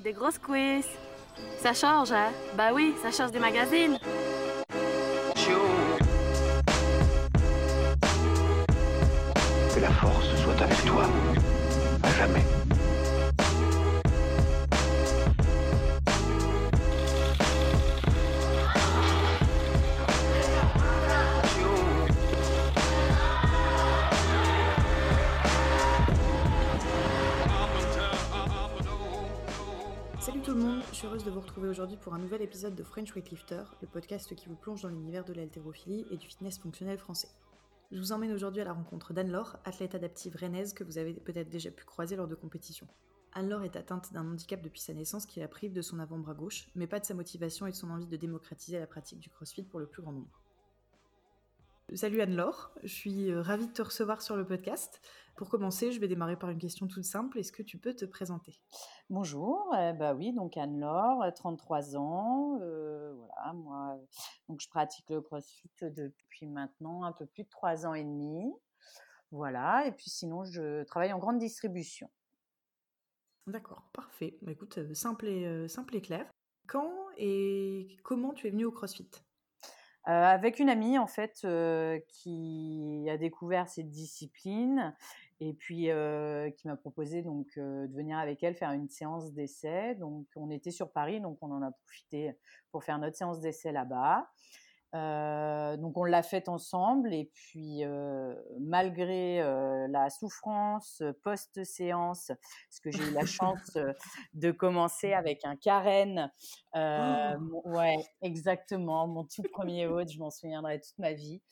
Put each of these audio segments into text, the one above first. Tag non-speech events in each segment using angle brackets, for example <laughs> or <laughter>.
des grosses quiz. Ça change, hein? Bah oui, ça change des magazines. Pour un nouvel épisode de French Weightlifter, le podcast qui vous plonge dans l'univers de l'haltérophilie et du fitness fonctionnel français. Je vous emmène aujourd'hui à la rencontre d'Anne-Laure, athlète adaptive rennaise que vous avez peut-être déjà pu croiser lors de compétitions. Anne-Laure est atteinte d'un handicap depuis sa naissance qui la prive de son avant-bras gauche, mais pas de sa motivation et de son envie de démocratiser la pratique du crossfit pour le plus grand nombre. Salut Anne-Laure, je suis euh, ravie de te recevoir sur le podcast. Pour commencer, je vais démarrer par une question toute simple. Est-ce que tu peux te présenter? Bonjour, euh, bah oui, donc Anne-Laure, 33 ans, euh, voilà, moi, donc je pratique le CrossFit depuis maintenant un peu plus de trois ans et demi, voilà, et puis sinon je travaille en grande distribution. D'accord, parfait. Bah, écoute, simple et, euh, simple et clair. Quand et comment tu es venue au CrossFit? Avec une amie en fait euh, qui a découvert cette discipline et puis euh, qui m'a proposé donc euh, de venir avec elle faire une séance d'essai. Donc on était sur Paris, donc on en a profité pour faire notre séance d'essai là-bas. Euh, donc on l'a faite ensemble et puis euh, malgré euh, la souffrance post-séance, parce que j'ai eu la <laughs> chance de commencer avec un carène, euh, mon- ouais exactement, mon tout premier hôte, je m'en souviendrai toute ma vie.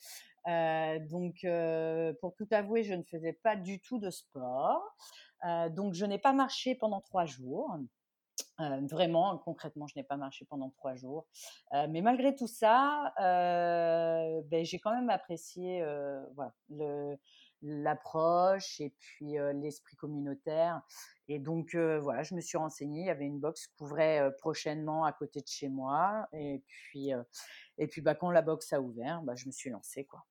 Donc pour tout avouer, je ne faisais pas du tout de sport, donc je n'ai pas marché pendant trois jours. Euh, vraiment, concrètement, je n'ai pas marché pendant trois jours. Euh, mais malgré tout ça, euh, ben, j'ai quand même apprécié euh, l'approche et puis l'esprit communautaire. Et donc, voilà, je me suis renseignée. Il y avait une box qui couvrait euh, prochainement à côté de chez moi. Et puis, et puis bah, quand la box a ouvert, bah, je me suis lancée. Quoi.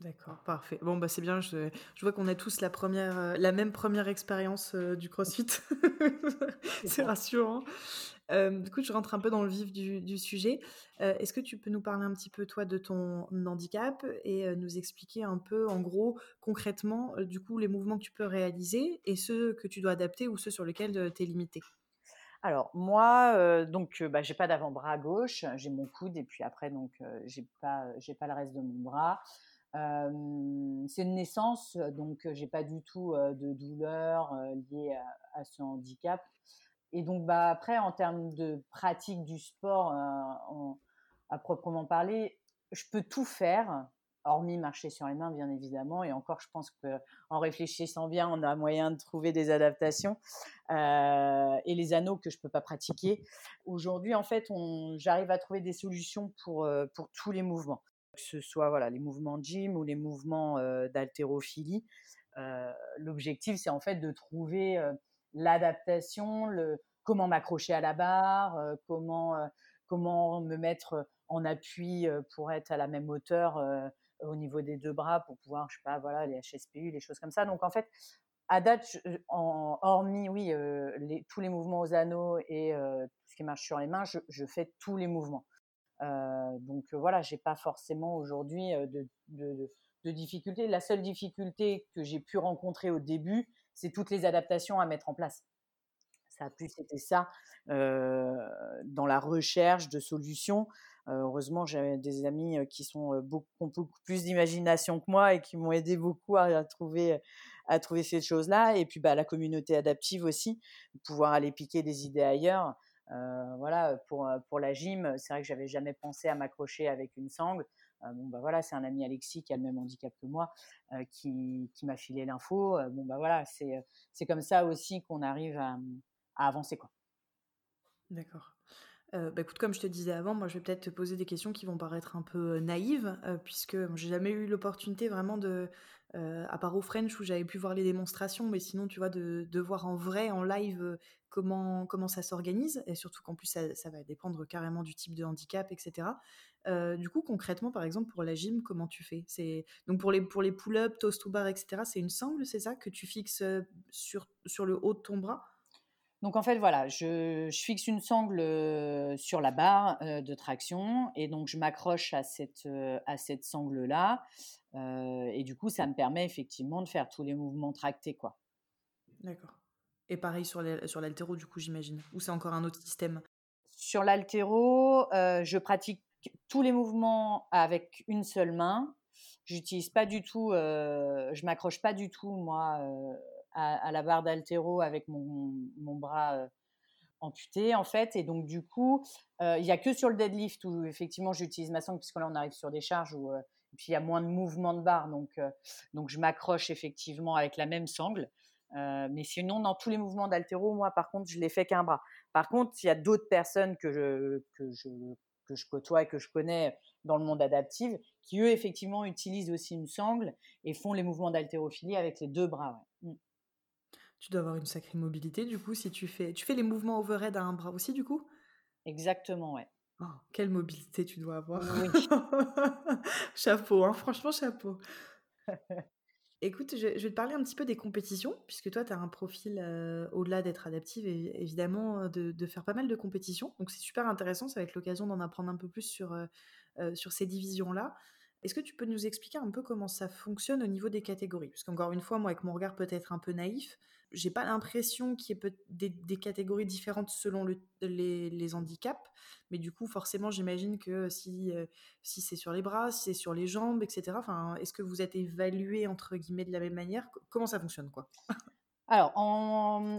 D'accord, parfait. Bon, bah c'est bien, je, je vois qu'on a tous la, première, euh, la même première expérience euh, du CrossFit. c'est rassurant. Euh, du coup, je rentre un peu dans le vif du, du sujet. Est-ce que tu peux nous parler un petit peu, toi, de ton handicap et nous expliquer un peu, en gros, concrètement, du coup, les mouvements que tu peux réaliser et ceux que tu dois adapter ou ceux sur lesquels tu es limité Alors moi, euh, donc euh, bah, j'ai pas d'avant-bras gauche, j'ai mon coude et puis après donc euh, j'ai pas j'ai pas le reste de mon bras. C'est une naissance, donc j'ai pas du tout de douleur liée à, ce handicap. Et donc bah après en termes de pratique du sport à proprement parler, je peux tout faire. Hormis marcher sur les mains, bien évidemment, et encore, je pense que en réfléchissant bien, on a moyen de trouver des adaptations et les anneaux que je peux pas pratiquer. Aujourd'hui, en fait, j'arrive à trouver des solutions pour tous les mouvements, que ce soit voilà les mouvements de gym ou les mouvements d'haltérophilie. L'objectif, c'est en fait de trouver l'adaptation, le comment m'accrocher à la barre, comment comment me mettre en appui pour être à la même hauteur au niveau des deux bras pour pouvoir, je sais pas, voilà, les HSPU, les choses comme ça. Donc en fait, à date, hormis, oui, tous les mouvements aux anneaux et tout ce qui marche sur les mains, je fais tous les mouvements. Euh, donc euh, voilà, j'ai pas forcément aujourd'hui euh, de, difficultés. La seule difficulté que j'ai pu rencontrer au début, c'est toutes les adaptations à mettre en place. Ça a plus été ça dans la recherche de solutions. Heureusement, j'ai des amis qui sont beaucoup, plus d'imagination que moi et qui m'ont aidé beaucoup à trouver à trouver ces choses-là. Et puis, bah, la communauté adaptive aussi, pouvoir aller piquer des idées ailleurs. Euh, voilà, pour pour la gym, c'est vrai que j'avais jamais pensé à m'accrocher avec une sangle. Euh, bon bah voilà, c'est un ami Alexis qui a le même handicap que moi, euh, qui qui m'a filé l'info. Euh, bon bah voilà, c'est comme ça aussi qu'on arrive à, avancer quoi. D'accord. Euh, bah écoute, comme je te disais avant, moi je vais peut-être te poser des questions qui vont paraître un peu euh, naïves, euh, puisque j'ai jamais eu l'opportunité vraiment de, euh, à part au French où j'avais pu voir les démonstrations, mais sinon tu vois de, voir en vrai, en live, euh, comment comment ça s'organise, et surtout qu'en plus ça, ça va dépendre carrément du type de handicap, etc. Euh, du coup, concrètement, par exemple pour la gym, comment tu fais? C'est donc pour les pour les pull-ups, toast to bar, etc. C'est une sangle, c'est ça que tu fixes sur sur le haut de ton bras? Donc en fait, voilà, je, fixe une sangle sur la barre de traction et donc je m'accroche à cette, à cette sangle-là. Et du coup, ça me permet effectivement de faire tous les mouvements tractés. quoi. D'accord. Et pareil sur l'altéro, du coup, j'imagine. Ou c'est encore un autre système? Sur l'altéro, je pratique tous les mouvements avec une seule main. J'utilise pas du tout, je m'accroche pas du tout, moi, à, la barre d'altéro avec mon, bras amputé en fait. Et donc du coup, il n'y a que sur le deadlift où effectivement j'utilise ma sangle puisque là on arrive sur des charges où puis il y a moins de mouvements de barre, donc donc je m'accroche effectivement avec la même sangle. mais sinon, dans tous les mouvements d'altéro, moi, par contre, je les fais qu'un bras. Par contre, il y a d'autres personnes que je, que, je, que je côtoie et que je connais dans le monde adaptif, qui eux, effectivement, utilisent aussi une sangle et font les mouvements d'haltérophilie avec les deux bras. Mmh. Tu dois avoir une sacrée mobilité du coup si tu fais tu fais les mouvements overhead à un bras aussi du coup? Exactement, ouais. Oh, quelle mobilité tu dois avoir. <laughs> chapeau, hein, franchement chapeau. <laughs> Écoute, je, vais te parler un petit peu des compétitions, puisque toi, tu as un profil, euh, au-delà d'être adaptive, et, évidemment, de, faire pas mal de compétitions. Donc, c'est super intéressant, ça va être l'occasion d'en apprendre un peu plus sur, euh, sur ces divisions-là. Est-ce que tu peux nous expliquer un peu comment ça fonctionne au niveau des catégories? Parce qu'encore une fois, moi, avec mon regard peut-être un peu naïf, j'ai pas l'impression qu'il y ait des, catégories différentes selon les, handicaps. Mais du coup, forcément, j'imagine que si, euh, si c'est sur les bras, si c'est sur les jambes, etc., est-ce que vous êtes évalué entre guillemets de la même manière? Comment ça fonctionne quoi? <laughs> Alors,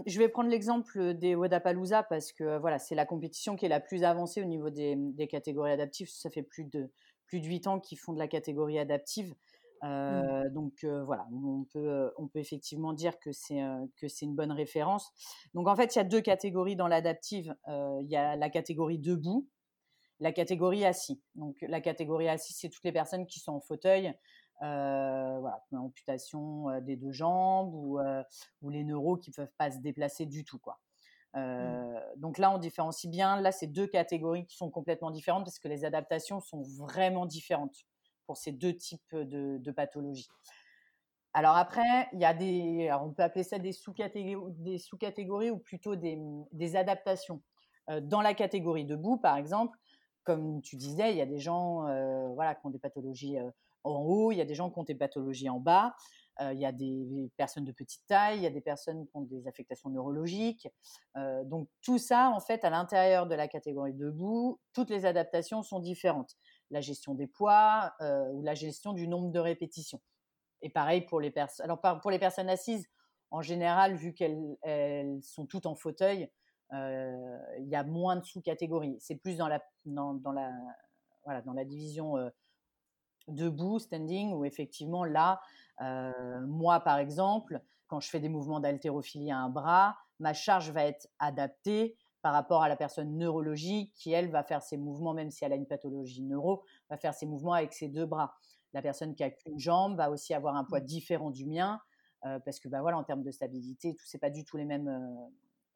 je vais prendre l'exemple des Wadapalooza parce que voilà, c'est la compétition qui est la plus avancée au niveau des, catégories adaptives. Ça fait plus de plus de 8 ans qui font de la catégorie adaptive. Mmh. Donc voilà, on peut, on peut effectivement dire que c'est que c'est une bonne référence. Donc en fait, il y a deux catégories dans l'adaptive. il y a la catégorie debout, la catégorie assis. Donc la catégorie assis, c'est toutes les personnes qui sont en fauteuil, voilà, amputation des deux jambes ou, ou les neuros qui peuvent pas se déplacer du tout, quoi. Mmh. Donc là, on différencie bien. Là, c'est deux catégories qui sont complètement différentes parce que les adaptations sont vraiment différentes pour ces deux types de, pathologies. Alors après, il y a des, on peut appeler ça des sous-catégories, ou plutôt des, adaptations. dans la catégorie debout, par exemple, comme tu disais, il y a des gens, voilà, qui ont des pathologies en haut, il y a des gens qui ont des pathologies en bas il y a des personnes de petite taille, il y a des personnes qui ont des affectations neurologiques. donc tout ça, en fait, à l'intérieur de la catégorie debout, toutes les adaptations sont différentes. La gestion des poids ou la gestion du nombre de répétitions. Et pareil pour les personnes. Alors pour les personnes assises, en général, vu qu'elles sont toutes en fauteuil, il y a moins de sous-catégories. C'est plus dans la, dans, la, voilà, dans la division debout, standing, où effectivement là, moi, par exemple, quand je fais des mouvements d'haltérophilie à un bras, ma charge va être adaptée par rapport à la personne neurologique qui, elle, va faire ses mouvements, même si elle a une pathologie neuro, va faire ses mouvements avec ses deux bras. La personne qui a qu'une jambe va aussi avoir un poids mmh. différent du mien, parce que bah, voilà, en termes de stabilité, tout c'est pas du tout les mêmes,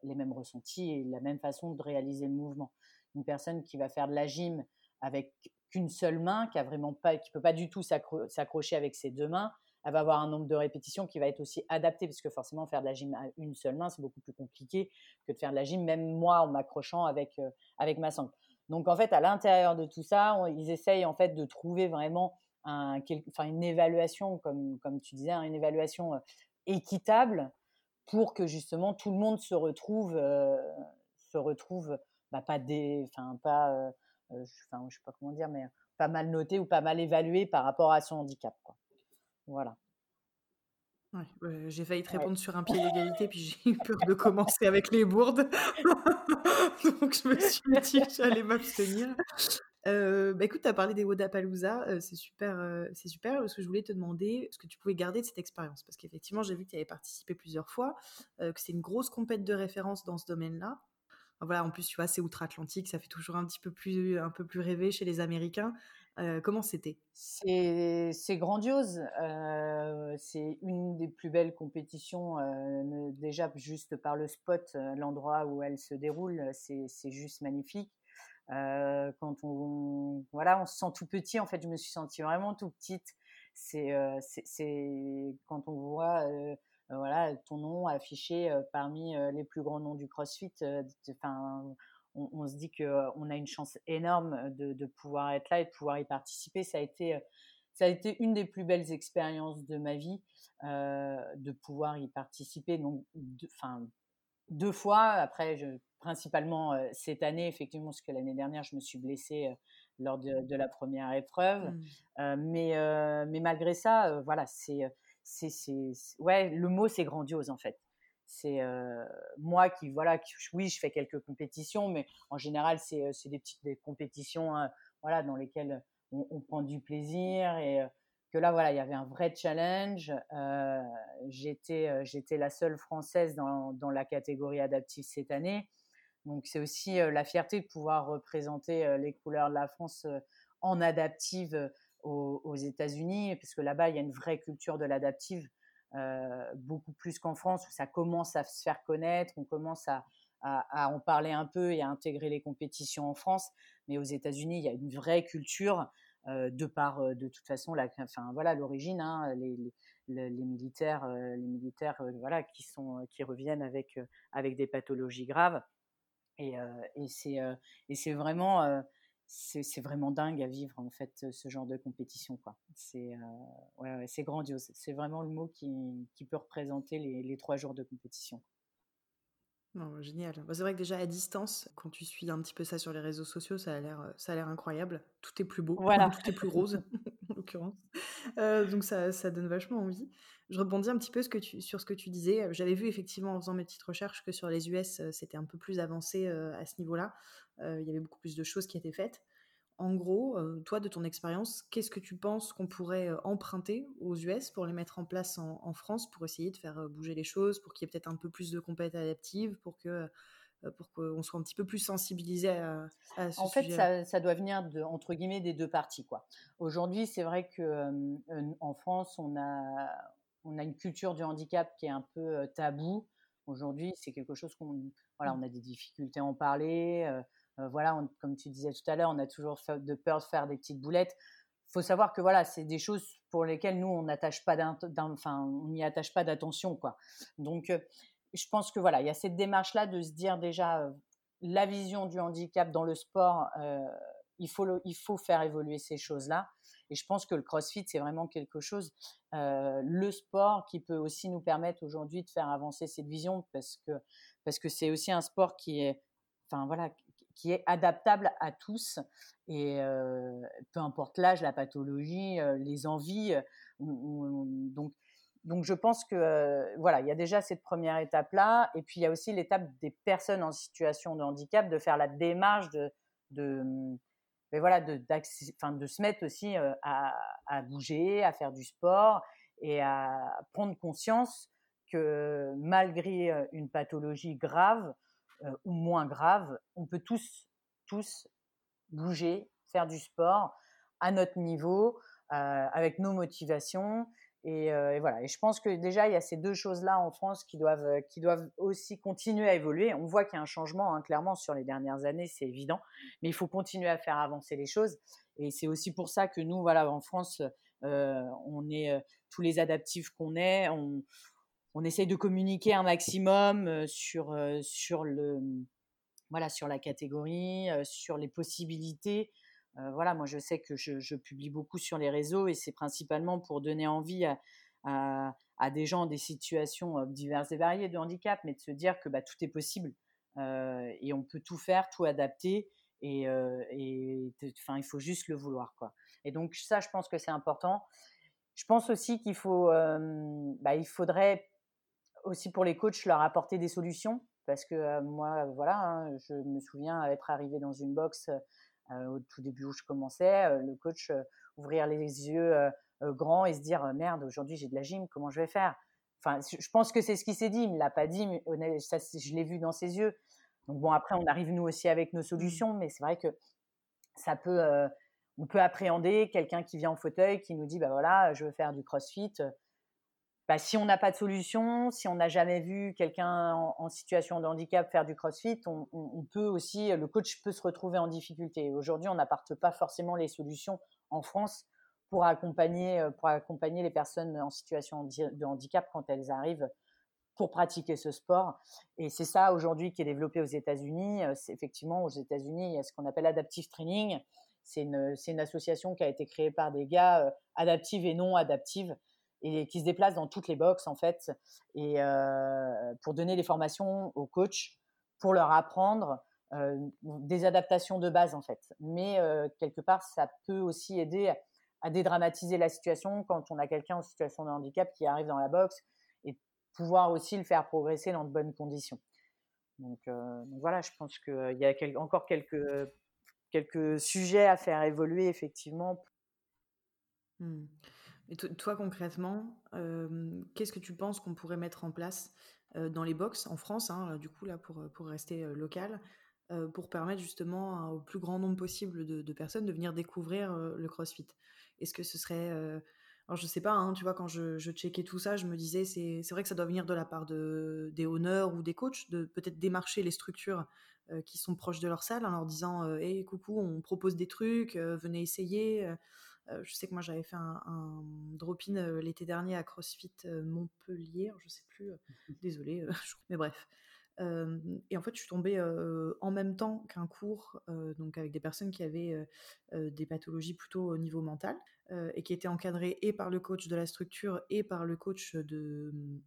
les mêmes ressentis et la même façon de réaliser le mouvement. Une personne qui va faire de la gym avec qu'une seule main, qui a vraiment pas, qui peut pas du tout s'accrocher avec ses deux mains, elle va avoir un nombre de répétitions qui va être aussi adapté, parce que forcément, faire de la gym à une seule main, c'est beaucoup plus compliqué que de faire de la gym, même moi, en m'accrochant avec, euh, avec ma sangle. Donc, en fait, à l'intérieur de tout ça, ils essayent en fait de trouver vraiment une évaluation, comme, comme tu disais, hein, une évaluation euh, équitable pour que justement tout le monde se retrouve, euh, se retrouve bah, pas des, enfin, pas, je sais pas comment dire, mais pas mal noté ou pas mal évalué par rapport à son handicap. Quoi. Voilà. j'ai failli te répondre sur un pied d'égalité, puis j'ai eu peur de commencer avec les bourdes. <laughs> Donc je me suis dit que j'allais m'abstenir. Euh, bah écoute, tu as parlé des Wodapalooza, euh, c'est super, euh, c'est super. Ce que je voulais te demander, ce que tu pouvais garder de cette expérience, parce qu'effectivement, j'ai vu que tu avais participé plusieurs fois, que c'est une grosse compète de référence dans ce domaine-là. Voilà, en plus, tu vois, c'est outre-Atlantique, ça fait toujours un petit peu plus, un peu plus rêver chez les Américains comment c'était? C'est grandiose. c'est une des plus belles compétitions, déjà juste par le spot, l'endroit où elle se déroule, c'est juste magnifique. quand on, voilà, on se sent tout petit. En fait, je me suis sentie vraiment tout petite. C'est quand on voit voilà, ton nom affiché parmi les plus grands noms du CrossFit. On, se dit qu'on a une chance énorme de, pouvoir être là et de pouvoir y participer. Ça a été, ça a été une des plus belles expériences de ma vie de pouvoir y participer. Donc, enfin, deux fois. Après, je, principalement cette année, effectivement, parce que l'année dernière, je me suis blessée lors de, la première épreuve. Mmh. mais, mais malgré ça, voilà, c'est, c'est, ouais, le mot, c'est grandiose en fait. C'est moi qui, voilà, oui, je fais quelques compétitions, mais en général, c'est, des petites des compétitions, hein, voilà, dans lesquelles on, prend du plaisir et que là, voilà, il y avait un vrai challenge. J'étais, j'étais la seule française dans, dans, la catégorie adaptive cette année. Donc, c'est aussi la fierté de pouvoir représenter les couleurs de la France en adaptive aux, États-Unis, parce que là-bas, il y a une vraie culture de l'adaptive, beaucoup plus qu'en France, où ça commence à se faire connaître, on commence à, en parler un peu et à intégrer les compétitions en France. Mais aux États-Unis, il y a une vraie culture. Euh, de par euh, de toute façon voilà l'origine, hein, les, militaires, les militaires euh, voilà qui sont qui reviennent avec avec des pathologies graves et c'est vraiment c'est vraiment dingue à vivre en fait ce genre de compétition quoi. C'est ouais, c'est grandiose. C'est vraiment le mot qui, peut représenter les trois jours de compétition. Non, génial. Bah, c'est vrai que déjà à distance, quand tu suis un petit peu ça sur les réseaux sociaux, ça a l'air, ça a l'air incroyable. Tout est plus beau, voilà. <laughs> tout est plus rose, <laughs> en l'occurrence. Euh, donc ça, ça, donne vachement envie. Je rebondis un petit peu ce que tu, sur ce que tu disais. J'avais vu effectivement en faisant mes petites recherches que sur les US, c'était un peu plus avancé à ce niveau-là. Il y avait beaucoup plus de choses qui étaient faites en gros, euh, toi, de ton expérience, qu'est-ce que tu penses qu'on pourrait euh, emprunter aux US pour les mettre en place en, France, pour essayer de faire euh, bouger les choses, pour qu'il y ait peut-être un peu plus de compétences adaptives, pour que pour qu'on soit un petit peu plus sensibilisé à, à ce En fait, ça, ça, doit venir de, entre guillemets des deux parties. quoi. Aujourd'hui, c'est vrai que en France, on a, on a une culture du handicap qui est un peu tabou. Aujourd'hui, c'est quelque chose qu'on, voilà, mmh. on a des difficultés à en parler. Euh, voilà, comme tu disais tout à l'heure, on a toujours de peur de faire des petites boulettes. Il faut savoir que voilà, c'est des choses pour lesquelles nous on n'attache pas n'y attache pas d'attention. Donc, euh, je pense que voilà, il y a cette démarche là de se dire déjà euh, la vision du handicap dans le sport. il faut, il faut faire évoluer ces choses-là. Et je pense que le CrossFit, c'est vraiment quelque chose, le sport qui peut aussi nous permettre aujourd'hui de faire avancer cette vision parce que parce que c'est aussi un sport qui est, enfin voilà, qui est adaptable à tous et peu importe l'âge, la pathologie, les envies. donc, donc je pense que voilà, il y a déjà cette première étape là, et puis il y a aussi l'étape des personnes en situation de handicap de faire la démarche de, de mais voilà, de, enfin, de se mettre aussi à, à, bouger, à faire du sport et à prendre conscience que malgré une pathologie grave, ou moins grave, on peut tous, tous bouger, faire du sport à notre niveau, euh, avec nos motivations. Euh, et, voilà. Et je pense que déjà, il y a ces deux choses-là en France qui doivent, qui doivent aussi continuer à évoluer. On voit qu'il y a un changement, hein, clairement, sur les dernières années, c'est évident. Mais il faut continuer à faire avancer les choses. Et c'est aussi pour ça que nous, voilà, en France, on est tous les adaptifs qu'on est. on essaye de communiquer un maximum sur, sur, le, voilà, sur la catégorie, sur les possibilités. voilà, moi je sais que je, publie beaucoup sur les réseaux et c'est principalement pour donner envie à, à, des gens des situations diverses et variées de handicap, mais de se dire que bah, tout est possible et on peut tout faire, tout adapter et, et il faut juste le vouloir. Quoi. Et donc ça, je pense que c'est important. Je pense aussi qu'il faut, bah, il faudrait aussi pour les coachs leur apporter des solutions. Parce que moi voilà hein, je me souviens être arrivé dans une box au tout début où je commençais le coach ouvrir les yeux grands et se dire merde aujourd'hui j'ai de la gym comment je vais faire? Enfin je pense que c'est ce qui s'est dit il me l'a pas dit mais ça, je l'ai vu dans ses yeux. Donc bon après on arrive nous aussi avec nos mmh. solutions mais c'est vrai que ça peut on peut appréhender quelqu'un qui vient en fauteuil qui nous dit bah voilà je veux faire du crossfit bah, si on n'a pas de solution, si on n'a jamais vu quelqu'un en, situation de handicap faire du crossfit, on, peut aussi, le coach peut se retrouver en difficulté. Aujourd'hui, on n'apporte pas forcément les solutions en France pour accompagner, pour accompagner les personnes en situation de handicap quand elles arrivent pour pratiquer ce sport. Et c'est ça aujourd'hui qui est développé aux États-Unis. C'est effectivement aux États-Unis, il y a ce qu'on appelle adaptive training. C'est une, association qui a été créée par des gars adaptives et non adaptives et qui se déplacent dans toutes les boxes en fait et pour donner des formations aux coachs pour leur apprendre des adaptations de base en fait. Mais quelque part, ça peut aussi aider à dédramatiser la situation quand on a quelqu'un en situation de handicap qui arrive dans la boxe pouvoir aussi le faire progresser dans de bonnes conditions. Donc, euh, voilà, je pense qu'il y a encore quelques, quelques sujets à faire évoluer effectivement. Mmh. Et toi concrètement, qu'est-ce que tu penses qu'on pourrait mettre en place dans les box en France, hein, du coup là pour, pour rester local, pour permettre justement au plus grand nombre possible de, personnes de venir découvrir le CrossFit? Est-ce que ce serait alors je sais pas, hein, tu vois, quand je, je checkais tout ça, je me disais, c'est, vrai que ça doit venir de la part de, des honneurs ou des coachs, de peut-être démarcher les structures euh, qui sont proches de leur salle en leur disant, hé, euh, coucou, on propose des trucs, euh, venez essayer. Je sais que moi j'avais fait un, un drop-in l'été dernier à CrossFit Montpellier, je sais plus, désolé, <laughs> mais bref. et en fait, je suis tombée en même temps qu'un cours, donc avec des personnes qui avaient des pathologies plutôt au niveau mental. Euh, et qui était encadré et par le coach de la structure et par le coach de mmh,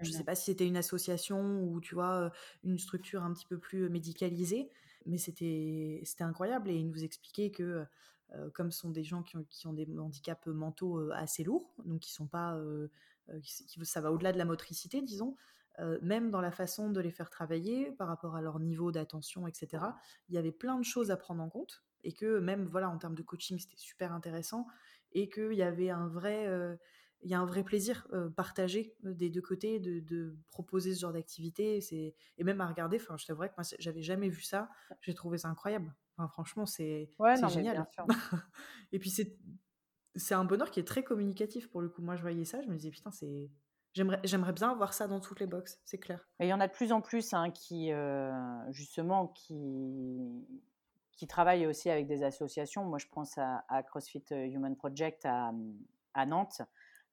je ne sais pas si c'était une association ou tu vois une structure un petit peu plus médicalisée, mais c'était c'était incroyable et il nous expliquait que comme ce sont des gens qui ont, des handicaps mentaux assez lourds, donc qui sont pas qui, ça va au-delà de la motricité, disons. même dans la façon de les faire travailler par rapport à leur niveau d'attention, etc. Il y avait plein de choses à prendre en compte et que même voilà en termes de coaching c'était super intéressant et qu'il y avait un vrai euh, il y a un vrai plaisir euh, partagé euh, des deux côtés de, proposer ce genre d'activité et même à regarder enfin je t'avouerais que moi j'avais jamais vu ça j'ai trouvé ça incroyable enfin franchement c'est génial <laughs> et puis c'est un bonheur qui est très communicatif pour le coup moi je voyais ça je me disais putain c'est J'aimerais, bien voir ça dans toutes les boxes, c'est clair. Et il y en a de plus en plus hein, qui, justement, qui, qui travaille aussi avec des associations. Moi, je pense à, CrossFit euh, Human Project à, Nantes,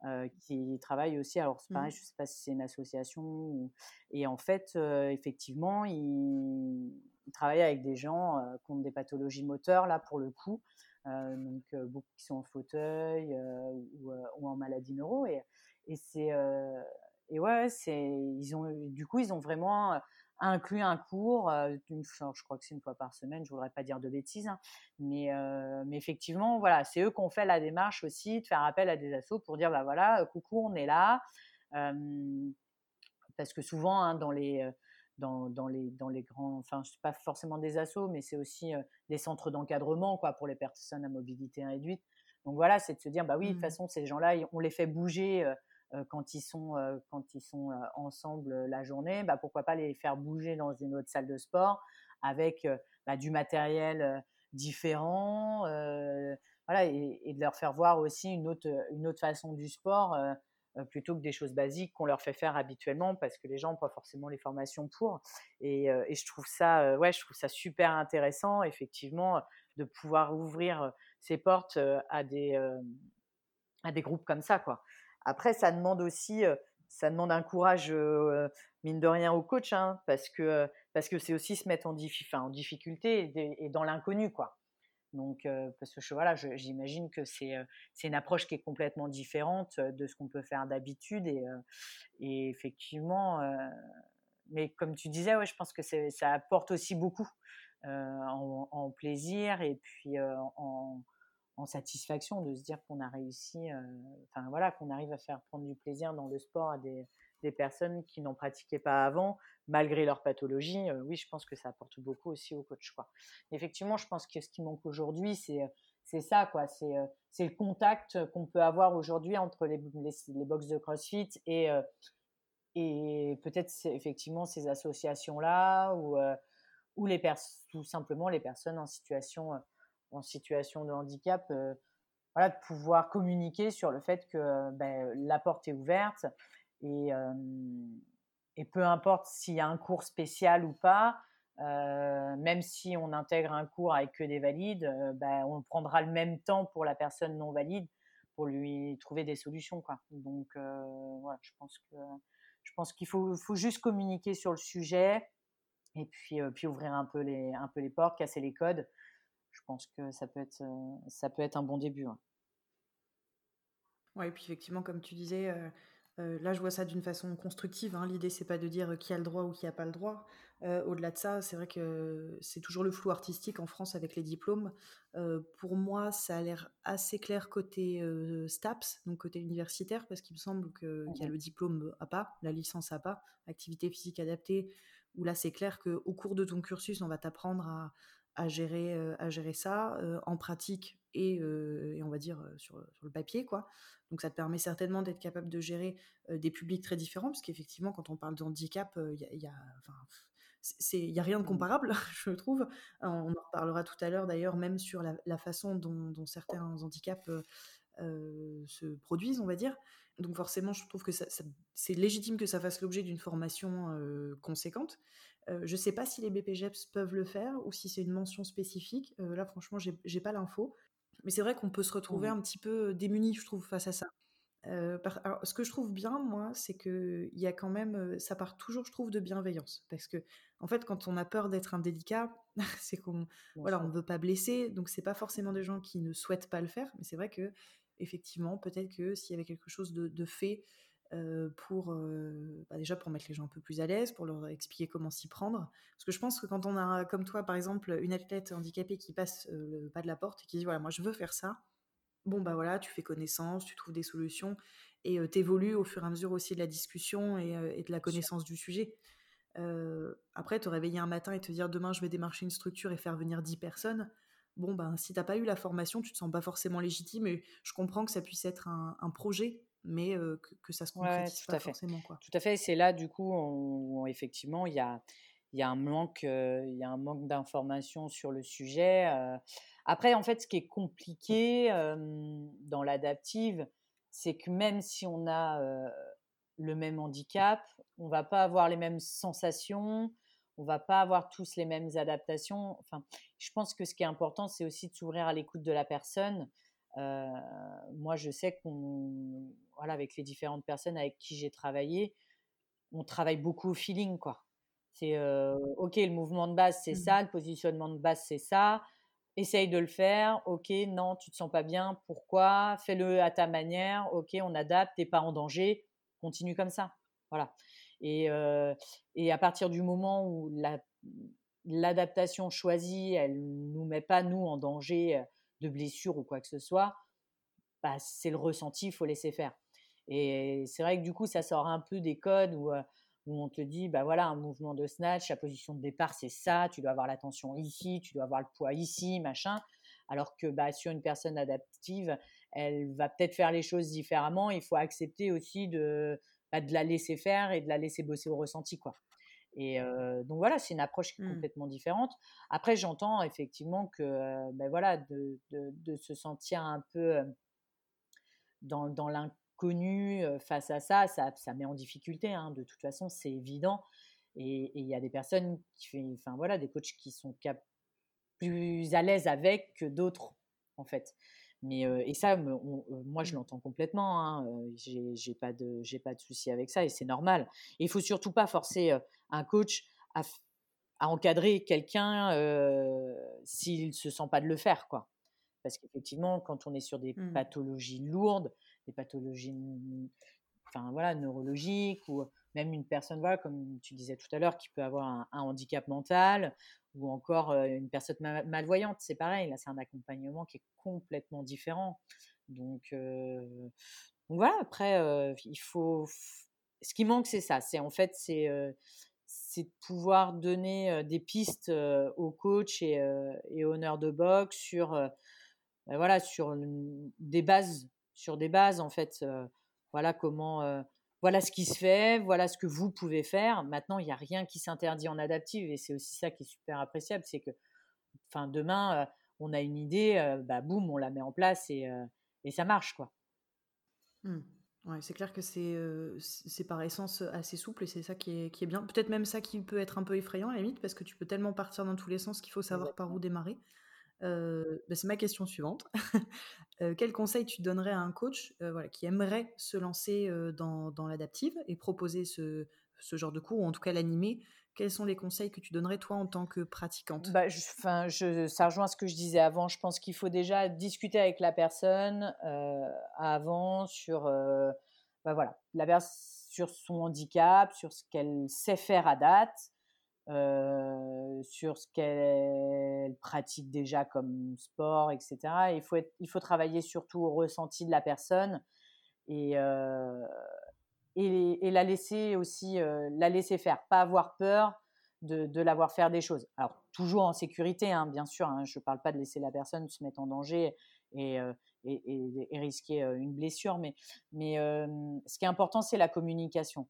euh, qui travaille aussi. Alors, c'est pareil, mmh. je ne sais pas si c'est une association. Et en fait, euh, effectivement, il, travaille avec des gens qui ont des pathologies moteurs, là, pour le coup. donc, beaucoup qui sont en fauteuil ou, en maladie neuro. Et, et c'est. et ouais, c'est, ils ont, du coup, ils ont vraiment inclut un cours, je crois que c'est une fois par semaine, je voudrais pas dire de bêtises, hein, mais, mais effectivement, voilà, c'est eux qui ont fait la démarche aussi de faire appel à des assos pour dire, bah voilà, coucou, on est là, parce que souvent hein, dans les dans, dans, les, dans les grands, enfin, c'est pas forcément des assos, mais c'est aussi des centres d'encadrement quoi, pour les personnes à mobilité réduite. Donc voilà, c'est de se dire, bah oui, de toute mmh. façon, ces gens-là, on les fait bouger euh, quand ils sont, euh, quand ils sont ensemble la journée, bah, pourquoi pas les faire bouger dans une autre salle de sport avec bah, du matériel différent, voilà, et, de leur faire voir aussi une autre, une autre façon du sport plutôt que des choses basiques qu'on leur fait faire habituellement parce que les gens n'ont pas forcément les formations pour. Et, et je trouve ça, ouais, je trouve ça super intéressant, effectivement, de pouvoir ouvrir ces portes à des, à des groupes comme ça, quoi. Après, ça demande aussi, ça demande un courage, mine de rien, au coach, hein, parce que parce que c'est aussi se mettre en, en difficulté et, dans l'inconnu, quoi. Donc, parce que voilà, j'imagine que c'est une approche qui est complètement différente de ce qu'on peut faire d'habitude et, et, effectivement, mais comme tu disais, ouais, je pense que ça apporte aussi beaucoup en, en, plaisir et puis en, en satisfaction de se dire qu'on a réussi, euh, enfin voilà, qu'on arrive à faire prendre du plaisir dans le sport à des, personnes qui n'en pratiquaient pas avant, malgré leur pathologie. Euh, oui, je pense que ça apporte beaucoup aussi au coach. Effectivement, je pense que ce qui manque aujourd'hui, c'est c'est ça, quoi. C'est euh, le contact qu'on peut avoir aujourd'hui entre les, les, de CrossFit et peut-être effectivement ces associations là ou tout simplement les personnes en situation en situation de handicap, euh, voilà, de pouvoir communiquer sur le fait que ben, la porte est ouverte et, euh, et peu importe s'il y a un cours spécial ou pas, euh, même si on intègre un cours avec que des valides, ben, on prendra le même temps pour la personne non valide pour lui trouver des solutions. Donc voilà, je pense que je pense qu'il faut, faut juste communiquer sur le sujet et puis, puis ouvrir un peu, les, un peu les portes, casser les codes. Je pense que ça peut être, ça peut être un bon début. Oui, et puis effectivement, comme tu disais, là je vois ça d'une façon constructive. Hein. L'idée, c'est pas de dire qui a le droit ou qui a pas le droit. Au-delà de ça, c'est vrai que c'est toujours le flou artistique en France avec les diplômes. pour moi, ça a l'air assez clair côté STAPS, donc côté universitaire, parce qu'il me semble qu'il y a le diplôme à pas, la licence à pas, activité physique adaptée, où là c'est clair qu'au cours de ton cursus, on va t'apprendre à, à gérer, à gérer ça en pratique et, et, on va dire sur, sur, le papier quoi. Donc ça te permet certainement d'être capable de gérer des publics très différents parce qu'effectivement quand on parle de handicap, il y a, y a enfin, il n'y a rien de mmh. comparable, <laughs> je trouve. On en reparlera tout à l'heure d'ailleurs, même sur la, la façon dont, dont, certains handicaps euh, se produisent, on va dire. Donc forcément, je trouve que ça, c'est légitime que ça fasse l'objet d'une formation euh, conséquente. Euh, je ne sais pas si les BPGEPS peuvent le faire ou si c'est une mention spécifique. là, franchement, j'ai pas l'info. Mais c'est vrai qu'on peut se retrouver un petit peu démuni, je trouve, face à ça. alors, ce que je trouve bien, moi, c'est que il y a quand même, ça part toujours, je trouve, de bienveillance, parce que en fait, quand on a peur d'être indélicat, <laughs> c'est qu'on, voilà, on veut pas blesser, donc c'est pas forcément des gens qui ne souhaitent pas le faire, mais c'est vrai que effectivement, peut-être que s'il y avait quelque chose de, fait pour bah, déjà pour mettre les gens un peu plus à l'aise, pour leur expliquer comment s'y prendre. Parce que je pense que quand on a, comme toi, par exemple, une athlète handicapée qui passe le pas de la porte et qui dit voilà, moi je veux faire ça, bon bah voilà, tu fais connaissance, tu trouves des solutions et t'évolues au fur et à mesure aussi de la discussion et, de la connaissance du sujet. après, te réveiller un matin et te dire demain je vais démarcher une structure et faire venir 10 personnes, bon, ben, si t'as pas eu la formation, tu te sens pas forcément légitime. Et je comprends que ça puisse être un, projet, mais que, ça se concrétise pas forcément. Quoi. Tout à fait. C'est là, du coup, on, effectivement, il y a, y a un manque, il y a un manque d'informations sur le sujet. Après, en fait, ce qui est compliqué dans l'adaptive, c'est que même si on a le même handicap, on va pas avoir les mêmes sensations, on va pas avoir tous les mêmes adaptations. Enfin, je pense que ce qui est important, c'est aussi de s'ouvrir à l'écoute de la personne. Euh, moi, je sais qu'on, voilà, avec les différentes personnes avec qui j'ai travaillé, on travaille beaucoup au feeling, quoi. C'est euh, ok, le mouvement de base, c'est mmh ça, le positionnement de base, c'est ça. Essaye de le faire. Ok, non, tu te sens pas bien. Pourquoi? Fais-le à ta manière. Ok, on adapte. T'es pas en danger. Continue comme ça. Voilà. Et, et à partir du moment où l'adaptation choisie, elle nous met pas, nous, en danger de blessure ou quoi que ce soit, bah, c'est le ressenti, il faut laisser faire. Et c'est vrai que du coup, ça sort un peu des codes où, on te dit, bah voilà, un mouvement de snatch, la position de départ, c'est ça, tu dois avoir la tension ici, tu dois avoir le poids ici, machin. Alors que bah, sur une personne adaptive, elle va peut-être faire les choses différemment. Il faut accepter aussi de, bah, de la laisser faire et de la laisser bosser au ressenti, quoi. Et donc voilà, c'est une approche mmh. complètement différente. Après, j'entends effectivement que, ben voilà, de, de, se sentir un peu dans, dans l'inconnu face à ça, ça, ça, met en difficulté. Hein, de toute façon, c'est évident. Et il y a des personnes qui, enfin voilà, des coachs qui sont plus à l'aise avec que d'autres, en fait. Mais et ça, moi, je mmh. l'entends complètement. Hein, j'ai pas de, j'ai pas de souci avec ça et c'est normal. Et il faut surtout pas forcer un coach à, à encadrer quelqu'un s'il se sent pas de le faire, quoi. Parce qu'effectivement, quand on est sur des mmh. pathologies lourdes, des pathologies, enfin voilà, neurologiques ou même une personne, voilà, comme tu disais tout à l'heure, qui peut avoir un, handicap mental ou encore une personne malvoyante, c'est pareil. Là, c'est un accompagnement qui est complètement différent. Donc, voilà. Après, il faut. Ce qui manque, c'est ça. C'est en fait, c'est c'est de pouvoir donner des pistes aux coachs et, et aux de boxe sur ben voilà sur des bases sur des bases en fait voilà comment voilà ce qui se fait, voilà ce que vous pouvez faire. Maintenant, il n'y a rien qui s'interdit en adaptive et c'est aussi ça qui est super appréciable, c'est que enfin, demain, euh, on a une idée, euh, bah, boum, on la met en place et, euh, et ça marche. quoi. Mmh. Ouais, c'est clair que c'est c'est par essence assez souple et c'est ça qui est, qui est bien. Peut-être même ça qui peut être un peu effrayant à la limite parce que tu peux tellement partir dans tous les sens qu'il faut savoir par où démarrer. Bah, c'est ma question suivante. <laughs> quel conseil tu donnerais à un coach qui aimerait se lancer dans, l'adaptive et proposer ce, genre de cours, ou en tout cas l'animer? Quels sont les conseils que tu donnerais toi en tant que pratiquante? Bah, je, Ça rejoint ce que je disais avant. Je pense qu'il faut déjà discuter avec la personne avant sur, bah, voilà, la, sur son handicap, sur ce qu'elle sait faire à date, sur ce qu'elle pratique déjà comme sport, etc. il, faut il faut travailler surtout au ressenti de la personne et, et, la laisser aussi, la laisser faire, pas avoir peur de, la voir faire des choses. Alors toujours en sécurité, hein, bien sûr. Hein, je ne parle pas de laisser la personne se mettre en danger et, risquer une blessure, mais ce qui est important, c'est la communication.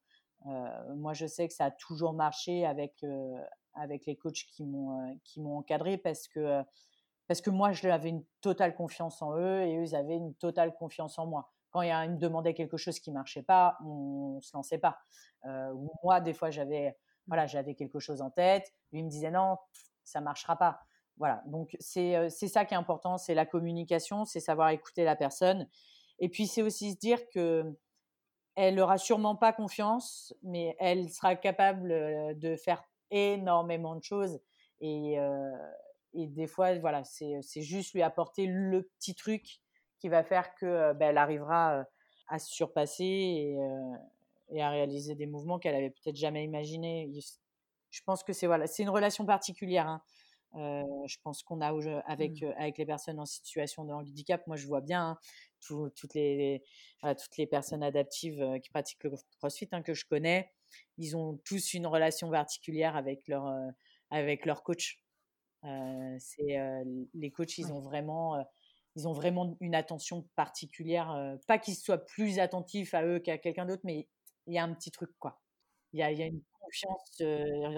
Moi, je sais que ça a toujours marché avec avec les coachs qui m'ont qui m'ont encadré parce que parce que moi, j'avais une totale confiance en eux et eux, ils avaient une totale confiance en moi quand il me demandait quelque chose qui marchait pas, on, ne se lançait pas. Euh, moi, des fois, j'avais voilà, j'avais quelque chose en tête. Lui me disait non, ça marchera pas. Voilà. Donc c'est euh, c'est ça qui est important, c'est la communication, c'est savoir écouter la personne. Et puis c'est aussi se dire que elle aura sûrement pas confiance, mais elle sera capable euh, de faire énormément de choses. Et, et des fois, voilà, c'est juste lui apporter le petit truc qui va faire que ben, elle arrivera à se surpasser et, et à réaliser des mouvements qu'elle avait peut-être jamais imaginés. Je pense que c'est voilà, c'est une relation particulière. Hein. Je pense qu'on a avec mmh. avec les personnes en situation de handicap. Moi, je vois bien hein, toutes les, toutes les personnes adaptives qui pratiquent le CrossFit hein, que je connais. Ils ont tous une relation particulière avec leur avec leur coach. c'est les coachs, ils ont vraiment ils ont vraiment une attention particulière. pas qu'ils soient plus attentifs à eux qu'à quelqu'un d'autre, mais il y a un petit truc, quoi. Il y a, une confiance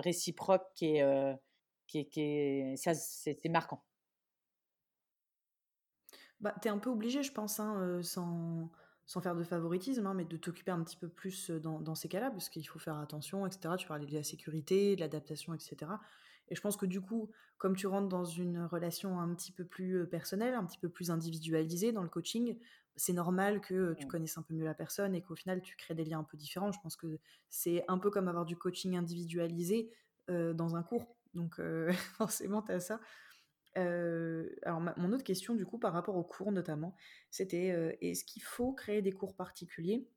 réciproque qui est, qui qui ça, c'est marquant. Bah, tu es un peu obligé, je pense, hein, sans, sans, faire de favoritisme, hein, mais de t'occuper un petit peu plus dans, dans ces cas-là, parce qu'il faut faire attention, etc. Tu parlais de la sécurité, de l'adaptation, etc. Et je pense que du coup, comme tu rentres dans une relation un petit peu plus personnelle, un petit peu plus individualisée dans le coaching, c'est normal que tu connaisses un peu mieux la personne et qu'au final, tu crées des liens un peu différents. Je pense que c'est un peu comme avoir du coaching individualisé dans un cours. Donc <laughs> forcément, tu as ça. alors, mon autre question, du coup, par rapport aux cours notamment, c'était est-ce qu'il faut créer des cours particuliers?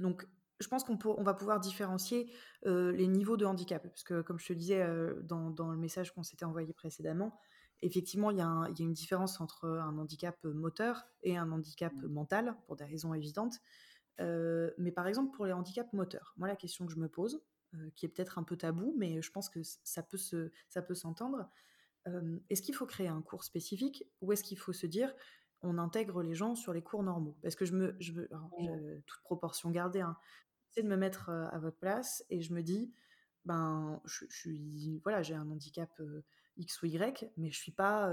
Donc, je pense qu'on on va pouvoir différencier les niveaux de handicap. Parce que, comme je te disais dans, le message qu'on s'était envoyé précédemment, effectivement, il y, a une différence entre un handicap moteur et un handicap mmh. mental, pour des raisons évidentes. mais par exemple, pour les handicaps moteurs, moi, la question que je me pose, qui est peut-être un peu tabou, mais je pense que ça peut, ça peut s'entendre, est-ce qu'il faut créer un cours spécifique ou est-ce qu'il faut se dire on intègre les gens sur les cours normaux? Parce que je me, je toute proportion gardée, hein, de me mettre à votre place et je me dis, ben, je, suis, voilà, j'ai un handicap X ou Y, mais je suis pas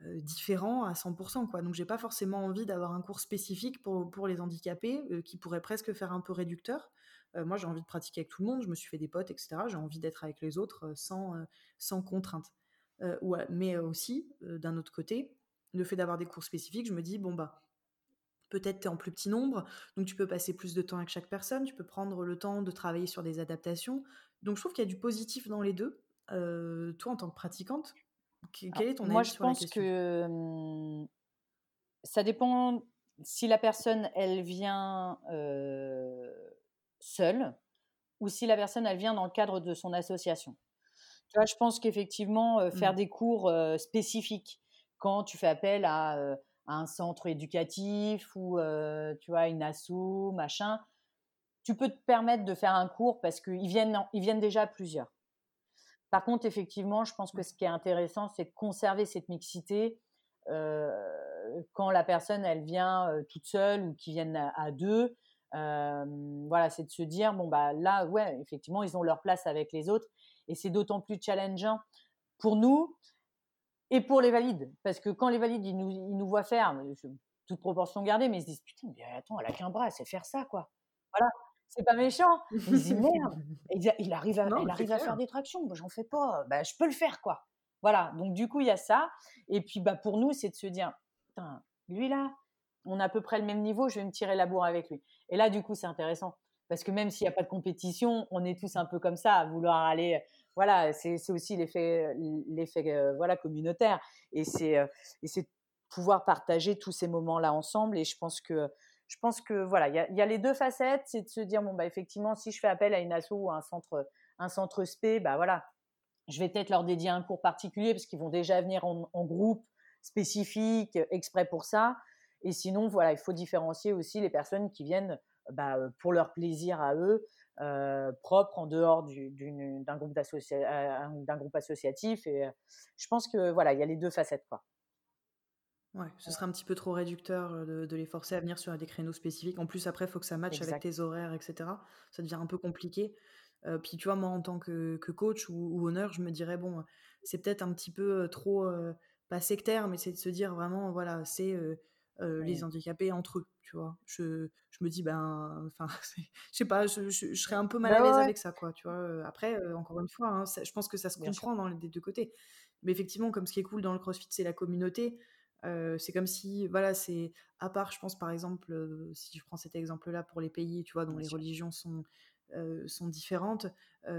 différent à 100%, quoi. Donc, j'ai pas forcément envie d'avoir un cours spécifique pour, pour les handicapés qui pourrait presque faire un peu réducteur. Moi, j'ai envie de pratiquer avec tout le monde, je me suis fait des potes, etc. J'ai envie d'être avec les autres sans, sans contrainte. mais aussi, d'un autre côté, le fait d'avoir des cours spécifiques, je me dis, bon, bah, Peut-être tu es en plus petit nombre, donc tu peux passer plus de temps avec chaque personne, tu peux prendre le temps de travailler sur des adaptations. Donc je trouve qu'il y a du positif dans les deux. Euh, toi, en tant que pratiquante, quel est ton avis Moi, je pense que ça dépend si la personne, elle vient seule ou si la personne, elle vient dans le cadre de son association. Tu vois, je pense qu'effectivement, faire mmh. des cours spécifiques, quand tu fais appel à un centre éducatif ou tu vois une asso, machin, tu peux te permettre de faire un cours parce qu'ils viennent, ils viennent déjà plusieurs. Par contre, effectivement, je pense que ce qui est intéressant, c'est de conserver cette mixité quand la personne, elle vient toute seule ou qui viennent à, deux. Voilà, c'est de se dire bon bah là, ouais, effectivement, ils ont leur place avec les autres et c'est d'autant plus challengeant pour nous et pour les valides. Parce que quand les valides, ils nous, ils nous voient faire, toute proportion gardée, mais ils se disent Putain, mais attends, elle a qu'un bras, elle sait faire ça, quoi. Voilà, c'est pas méchant. Ils disent Merde, <laughs> il arrive à, arrive à faire des tractions, moi j'en fais pas, bah, je peux le faire, quoi. Voilà, donc du coup, il y a ça. Et puis, bah, pour nous, c'est de se dire, putain, lui là, on a à peu près le même niveau, je vais me tirer la bourre avec lui. Et là, du coup, c'est intéressant. Parce que même s'il n'y a pas de compétition, on est tous un peu comme ça, à vouloir aller. Voilà, c'est aussi l'effet l'effet euh, voilà, communautaire. Et c'est euh, pouvoir partager tous ces moments-là ensemble. Et je pense que, je pense que voilà, il y a, les deux facettes. C'est de se dire, bon, bah, effectivement, si je fais appel à une asso ou à un centre, un centre SP, bah voilà, je vais peut-être leur dédier un cours particulier parce qu'ils vont déjà venir en, groupe spécifique, exprès pour ça. Et sinon, voilà, il faut différencier aussi les personnes qui viennent bah, pour leur plaisir à eux, euh, propre en dehors d'un groupe, d'un groupe associatif. Et je pense que voilà, il y a les deux facettes. Quoi. Ouais, ce serait un petit peu trop réducteur de, les forcer à venir sur des créneaux spécifiques. En plus, après, il faut que ça matche avec tes horaires, etc. Ça devient un peu compliqué puis tu vois, moi, en tant que, coach ou, honneur, je me dirais, bon, c'est peut-être un petit peu trop, pas sectaire, mais c'est de se dire vraiment, voilà, c'est les handicapés entre eux, tu vois. Je, je me dis, ben, enfin, <laughs> je sais pas, je, je, serais un peu mal à l'aise avec ça, quoi, tu vois. Après, encore une fois, hein, je pense que ça se comprend dans les deux côtés. Mais effectivement, comme ce qui est cool dans le CrossFit, c'est la communauté. c'est comme si, voilà, c'est à part, je pense par exemple, si je prends cet exemple-là pour les pays, tu vois, dont les religions sont sont différentes.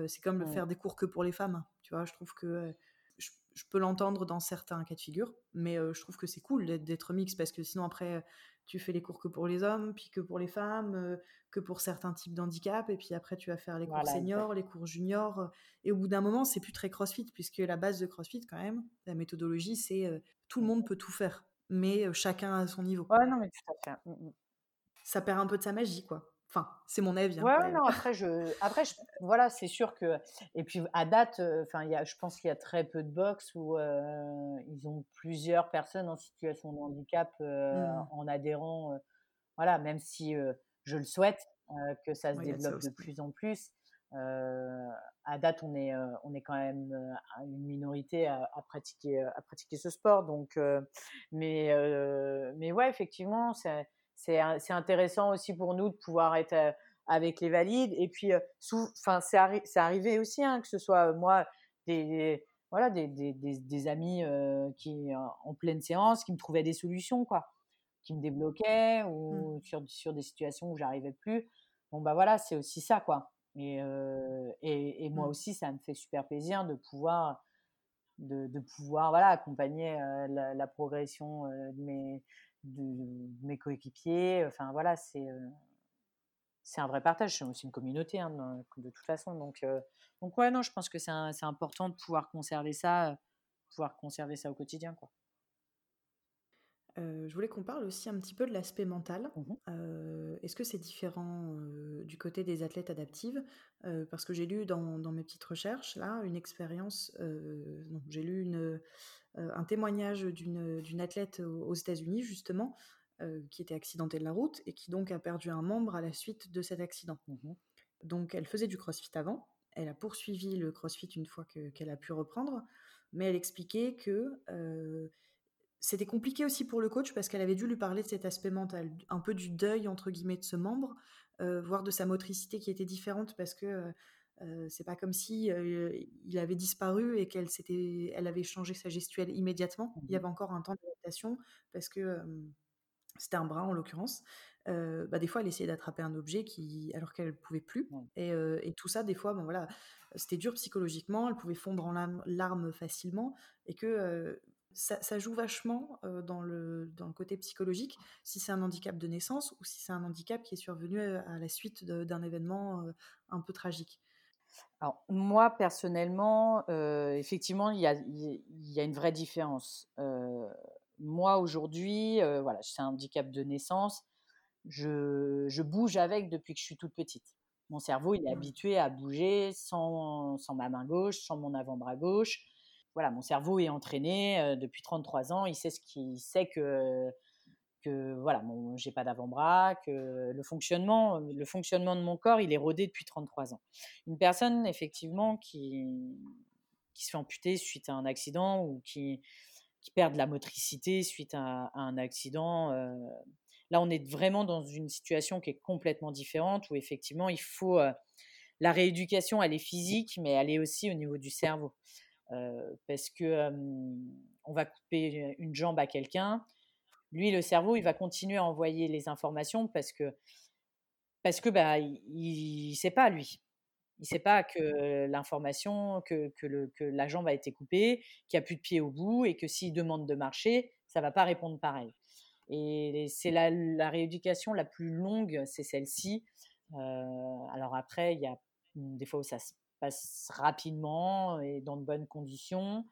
c'est comme le faire des cours que pour les femmes. Tu vois, je trouve que je, peux l'entendre dans certains cas de figure, mais je trouve que c'est cool d'être mix parce que sinon après tu fais les cours que pour les hommes, puis que pour les femmes, que pour certains types d'handicap, et puis après tu vas faire les cours seniors, les cours juniors, et au bout d'un moment c'est plus très CrossFit puisque la base de CrossFit quand même, la méthodologie c'est tout le monde peut tout faire, mais chacun à son niveau. Ouais non mais tout à fait. Mmh, mmh. Ça perd un peu de sa magie quoi. Enfin, c'est mon avis. Hein, ouais, non, après, je, après voilà, c'est sûr que. Et puis, à date, enfin, il y a, je pense qu'il y a très peu de box où ils ont plusieurs personnes en situation de handicap mmh. en adhérant. voilà, même si je le souhaite que ça se développe de plus en plus. à date, on est, on est quand même une minorité à, à, pratiquer, à pratiquer ce sport. Donc, mais, mais ouais, effectivement, c'est c'est intéressant aussi pour nous de pouvoir être avec les valides. Et puis, enfin, c'est arrivé aussi hein, que ce soit moi des, voilà des, des, des, amis qui en pleine séance qui me trouvaient des solutions quoi, qui me débloquaient ou mmh. sur sur des situations où j'arrivais plus. Bon bah voilà, c'est aussi ça quoi. Et, et, et, moi mmh. aussi, ça me fait super plaisir de pouvoir de, de pouvoir voilà accompagner la, la, progression de mes de, mes coéquipiers. Enfin voilà, c'est c'est un vrai partage. C'est aussi une communauté hein, de, toute façon. Donc donc ouais non, je pense que c'est important de pouvoir conserver ça, pouvoir conserver ça au quotidien quoi. Je voulais qu'on parle aussi un petit peu de l'aspect mental. Mmh est-ce que c'est différent du côté des athlètes adaptives? Parce que j'ai lu dans, dans, mes petites recherches, là, une expérience, j'ai lu une, euh, un témoignage d'une athlète aux États-Unis, justement, euh, qui était accidentée de la route et qui donc a perdu un membre à la suite de cet accident. Mmh donc elle faisait du crossfit avant, elle a poursuivi le crossfit une fois qu'elle a pu reprendre, mais elle expliquait que euh, c'était compliqué aussi pour le coach parce qu'elle avait dû lui parler de cet aspect mental, un peu du deuil entre guillemets de ce membre, voire de sa motricité qui était différente parce que c'est pas comme si il avait disparu et qu'elle s'était, elle avait changé sa gestuelle immédiatement. Il y mmh avait encore un temps d'adaptation parce que c'était un bras en l'occurrence. bah, des fois, elle essayait d'attraper un objet qui, alors qu'elle ne pouvait plus. Et, et, tout ça, des fois, bon, voilà, c'était dur psychologiquement. Elle pouvait fondre en larmes facilement et que ça, joue vachement dans, le, dans le côté psychologique, si c'est un handicap de naissance ou si c'est un handicap qui est survenu à la suite d'un événement un peu tragique. Alors, moi, personnellement, euh, effectivement, il y a, y a, une vraie différence. Moi, aujourd'hui, voilà, c'est un handicap de naissance. Je, je, bouge avec depuis que je suis toute petite. Mon cerveau, il est mmh. habitué à bouger sans, sans ma main gauche, sans mon avant-bras gauche. Voilà, mon cerveau est entraîné depuis 33 ans. Il sait ce qu'il sait que que voilà, bon, j'ai pas d'avant-bras, que le fonctionnement, le fonctionnement de mon corps, il est rodé depuis 33 ans. Une personne, effectivement, qui, qui se fait amputer suite à un accident ou qui, qui perd de la motricité suite à, un accident, euh, là, on est vraiment dans une situation qui est complètement différente où, effectivement, il faut. Euh, la rééducation, elle est physique, mais elle est aussi au niveau du cerveau. Parce que on va couper une jambe à quelqu'un. Lui, le cerveau, il va continuer à envoyer les informations parce que parce que bah il, ne sait pas lui. Il sait pas que l'information, que, que, la jambe a été coupée, qu'il n'y a plus de pied au bout et que s'il demande de marcher, ça va pas répondre pareil. Et c'est la, la, rééducation la plus longue, c'est celle-ci. alors après, il y a des fois où ça se passe rapidement et dans de bonnes conditions.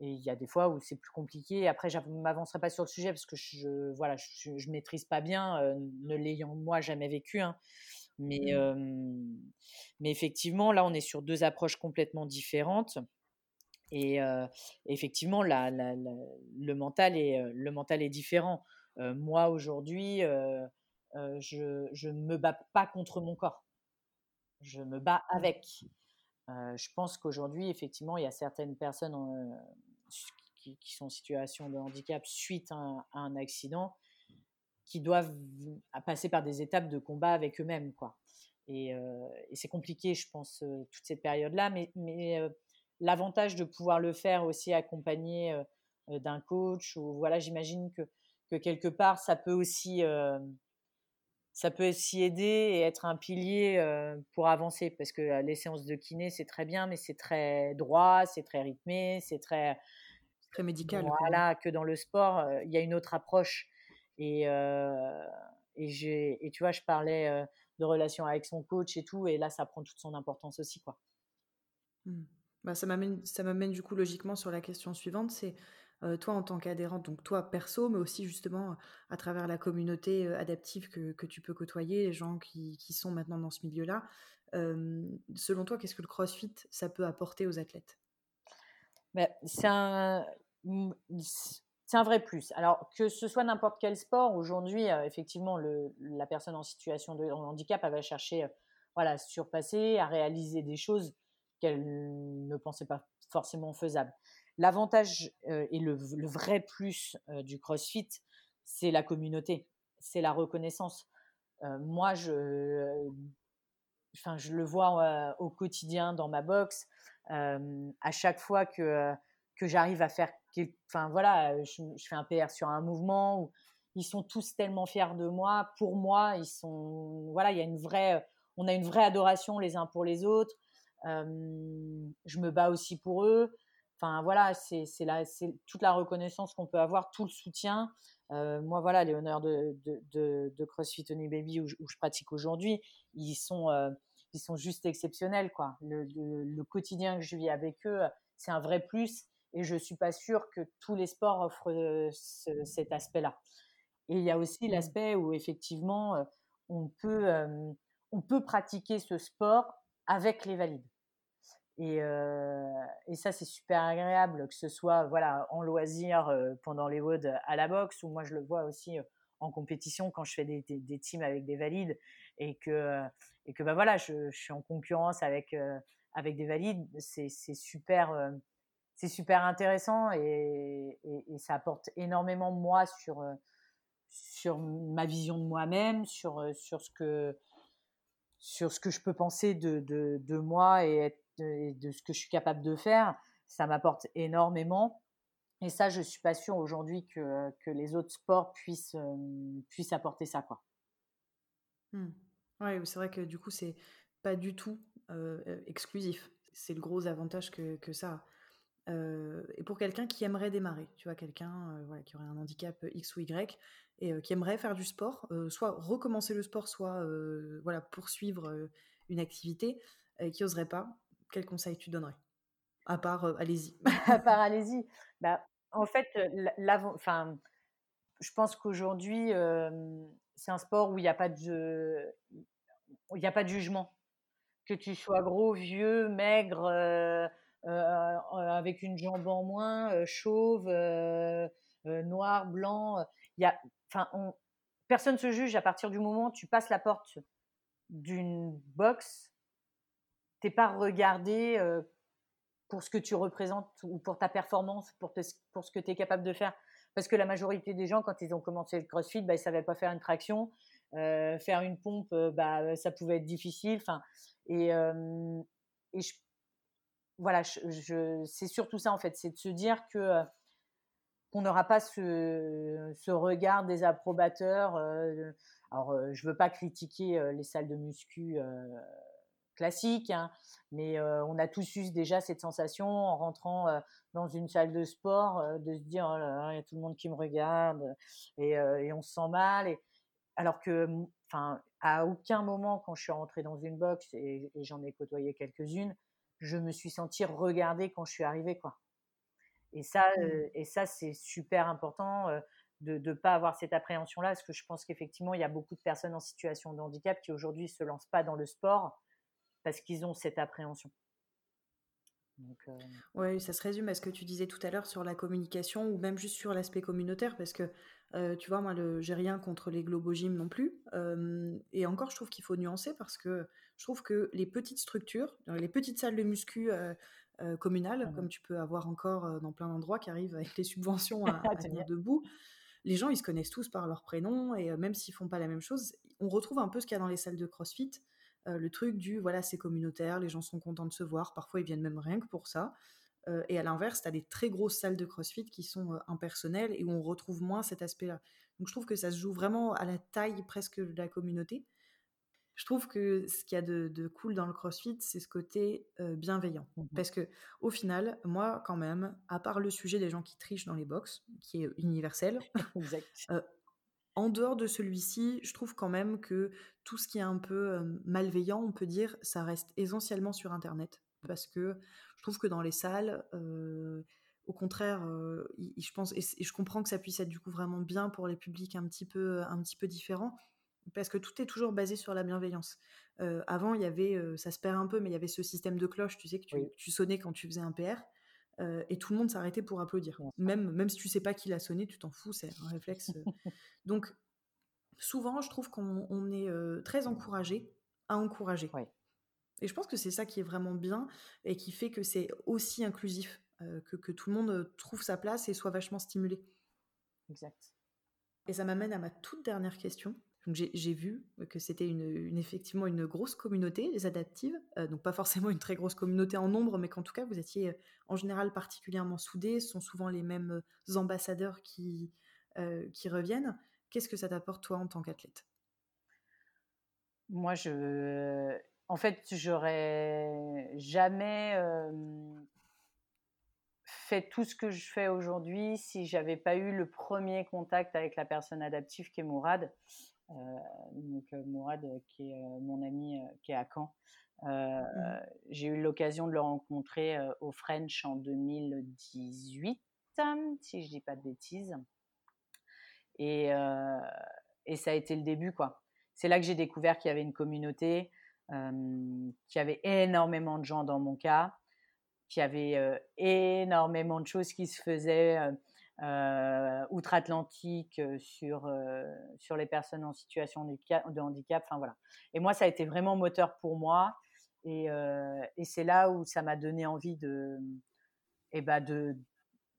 Et il y a des fois où c'est plus compliqué. Après, je ne m'avancerai pas sur le sujet parce que je voilà, je, je maîtrise pas bien, ne l'ayant moi jamais vécu. Hein. Mais, mmh. mais effectivement, là, on est sur deux approches complètement différentes. Et effectivement, la, le, mental est, le mental est différent. moi, aujourd'hui, je ne me bats pas contre mon corps. Je me bats mmh. Avec. je pense qu'aujourd'hui, effectivement, il y a certaines personnes qui, sont en situation de handicap suite à un, accident qui doivent passer par des étapes de combat avec eux-mêmes. quoi. Et, c'est compliqué, je pense, toute cette période-là. Mais, l'avantage de pouvoir le faire aussi accompagné d'un coach, ou voilà, j'imagine que, quelque part, ça peut aussi ça peut aussi aider et être un pilier pour avancer parce que les séances de kiné c'est très bien mais c'est très droit, c'est très rythmé, c'est très très médical. Voilà, que dans le sport il y a une autre approche et et j'ai et tu vois je parlais de relation avec son coach et tout et là ça prend toute son importance aussi quoi. Mmh. Bah, ça m'amène ça m'amène du coup logiquement sur la question suivante c'est euh, toi en tant qu'adhérente, donc toi perso, mais aussi justement à travers la communauté euh, adaptive que, tu peux côtoyer, les gens qui, sont maintenant dans ce milieu-là. selon toi, qu'est-ce que le CrossFit, ça peut apporter aux athlètes? Bah, C'est un, vrai plus. Alors que ce soit n'importe quel sport, aujourd'hui, euh, effectivement, la personne en situation de handicap, elle va chercher voilà, à surpasser, à réaliser des choses qu'elle ne pensait pas forcément faisables. L'avantage et le, vrai plus du CrossFit, c'est la communauté, c'est la reconnaissance. moi, je, enfin, je le vois au quotidien dans ma boxe. à chaque fois que, que j'arrive à faire, enfin voilà, je, fais un PR sur un mouvement ils sont tous tellement fiers de moi. Pour moi, ils sont, voilà, il y a une vraie, on a une vraie adoration les uns pour les autres. je me bats aussi pour eux. Enfin voilà, c'est toute la reconnaissance qu'on peut avoir, tout le soutien. Euh, moi voilà, les honneurs de, de, de, CrossFit Tony Baby où, je, pratique aujourd'hui, ils sont euh, ils sont juste exceptionnels quoi. Le, le, quotidien que je vis avec eux, c'est un vrai plus et je suis pas sûre que tous les sports offrent euh, cet aspect-là. Et il y a aussi mmh. l'aspect où effectivement on peut on peut pratiquer ce sport avec les valides. Et, et, ça, c'est super agréable, que ce soit voilà, en loisir pendant les WOD à la boxe, ou moi je le vois aussi en compétition quand je fais des, des, teams avec des valides, et que, et que bah, voilà, je, je suis en concurrence avec, avec des valides, c'est super, c'est super intéressant et, et, ça apporte énormément moi sur, sur ma vision de moi-même, sur, sur, ce que, sur ce que je peux penser de, de, de moi et être de, ce que je suis capable de faire, ça m'apporte énormément. Et ça, je suis pas sûre aujourd'hui que, que, les autres sports puissent, euh, puissent apporter ça. Quoi. Mmh. Oui, c'est vrai que du coup, c'est pas du tout exclusif. C'est le gros avantage que, que ça a. et pour quelqu'un qui aimerait démarrer, tu vois, quelqu'un voilà, qui aurait un handicap X ou Y et qui aimerait faire du sport, soit recommencer le sport, soit voilà, poursuivre une activité, qui oserait pas, quel conseil tu donnerais? À part, allez-y. <laughs> à part, allez-y. Bah, en fait, enfin, je pense qu'aujourd'hui, c'est un sport où il n'y a pas de, jugement. Que tu sois gros, vieux, maigre, avec une jambe en moins, chauve, noir, blanc, il enfin, personne se juge à partir du moment où tu passes la porte d'une box pas regardé pour ce que tu représentes ou pour ta performance, pour, pour ce que tu es capable de faire? Parce que la majorité des gens, quand ils ont commencé le CrossFit, bah, ils ne savaient pas faire une traction. faire une pompe, bah, ça pouvait être difficile. Et, et voilà, je, c'est surtout ça en fait, c'est de se dire que qu'on n'aura pas ce, ce, regard des approbateurs. alors, je veux pas critiquer les salles de muscu classiques, hein, mais on a tous eu déjà cette sensation en rentrant dans une salle de sport de se dire oh il y a tout le monde qui me regarde et, et on se sent mal. Et, alors que, enfin, à aucun moment quand je suis rentrée dans une box et, et j'en ai côtoyé quelques-unes, je me suis sentie regardée quand je suis arrivée, quoi. Et ça, mmh. et ça c'est super important de ne pas avoir cette appréhension-là, parce que je pense qu'effectivement, il y a beaucoup de personnes en situation de handicap qui aujourd'hui ne se lancent pas dans le sport parce qu'ils ont cette appréhension. Oui, ça se résume à ce que tu disais tout à l'heure sur la communication ou même juste sur l'aspect communautaire, parce que tu vois, moi, le, j'ai rien contre les globogymes non plus. et encore, je trouve qu'il faut nuancer parce que je trouve que les petites structures, les petites salles de muscu communales, mmh comme tu peux avoir encore dans plein d'endroits qui arrivent avec les subventions à, <laughs> à tenir debout, les gens, ils se connaissent tous par leur prénom et même s'ils font pas la même chose, on retrouve un peu ce qu'il y a dans les salles de CrossFit. Le truc du voilà, c'est communautaire, les gens sont contents de se voir, parfois ils viennent même rien que pour ça. et à l'inverse, tu as des très grosses salles de CrossFit qui sont impersonnelles et où on retrouve moins cet aspect-là. Donc je trouve que ça se joue vraiment à la taille presque de la communauté. Je trouve que ce qu'il y a de, cool dans le CrossFit, c'est ce côté bienveillant. Mmh Parce que au final, moi, quand même, à part le sujet des gens qui trichent dans les box, qui est universel, <laughs> en dehors de celui-ci, je trouve quand même que tout ce qui est un peu malveillant, on peut dire, ça reste essentiellement sur Internet. Parce que je trouve que dans les salles, au contraire, je pense, et, je comprends que ça puisse être du coup vraiment bien pour les publics un petit peu, un petit peu différents parce que tout est toujours basé sur la bienveillance. avant, il y avait, ça se perd un peu, mais il y avait ce système de cloche, tu sais, que tu, sonnais quand tu faisait un PR, et tout le monde s'arrêtait pour applaudir. Même, même si tu sais pas qui l'a sonné, tu t'en fous, c'est un réflexe. <laughs> Donc, souvent, je trouve qu'on est très encouragé à encourager. Et je pense que c'est ça qui est vraiment bien et qui fait que c'est aussi inclusif, que, que tout le monde trouve sa place et soit vachement stimulé. Exact. Et ça m'amène à ma toute dernière question. Donc j'ai vu que c'était effectivement une grosse communauté, les adaptives, euh, donc pas forcément une très grosse communauté en nombre, mais qu'en tout cas vous étiez euh, en général particulièrement soudés, ce sont souvent les mêmes euh, ambassadeurs qui, qui reviennent. Qu'est-ce que ça t'apporte toi en tant qu'athlète? Moi, je, en fait, j'aurais jamais fait tout ce que je fais aujourd'hui si j'avais pas eu le premier contact avec la personne adaptive qui est Mourad. Euh, donc euh, Mourad, qui est euh, mon ami, qui est à Caen. Mmh. J'ai eu l'occasion de le rencontrer au French en 2018, si je dis pas de bêtises. Et, et ça a été le début, quoi. C'est là que j'ai découvert qu'il y avait une communauté, qu'il y avait énormément de gens dans mon cas, qu'il y avait énormément de choses qui se faisaient euh, outre-Atlantique euh, sur, euh, sur les personnes en situation de handicap. Enfin, voilà. Et moi, ça a été vraiment moteur pour moi. Et, et c'est là où ça m'a donné envie de, eh ben de,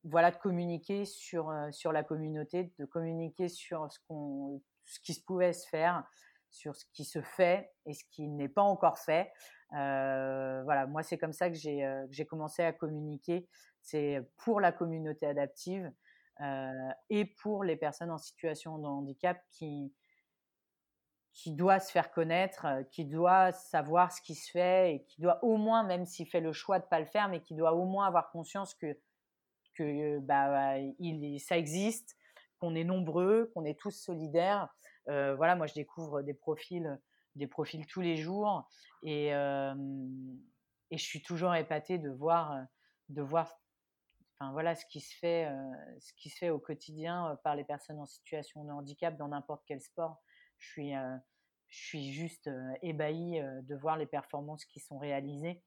voilà, de communiquer sur, sur la communauté, de communiquer sur ce, qu'on, ce qui se pouvait se faire, sur ce qui se fait et ce qui n'est pas encore fait. voilà, moi, c'est comme ça que j'ai, que j'ai commencé à communiquer. C'est pour la communauté adaptive euh, et pour les personnes en situation de handicap qui, qui doit se faire connaître, euh, qui doit savoir ce qui se fait et qui doit au moins, même s'il fait le choix de pas le faire, mais qui doit au moins avoir conscience que, que bah, il, ça existe, qu'on est nombreux, qu'on est tous solidaires. Euh, voilà, moi je découvre des profils, des profils tous les jours et, et je suis toujours épatée de voir, de voir enfin voilà ce qui se fait, euh, ce qui se fait au quotidien euh, par les personnes en situation de handicap dans n'importe quel sport. Je suis, euh, je suis juste ébahie de voir les performances qui sont réalisées.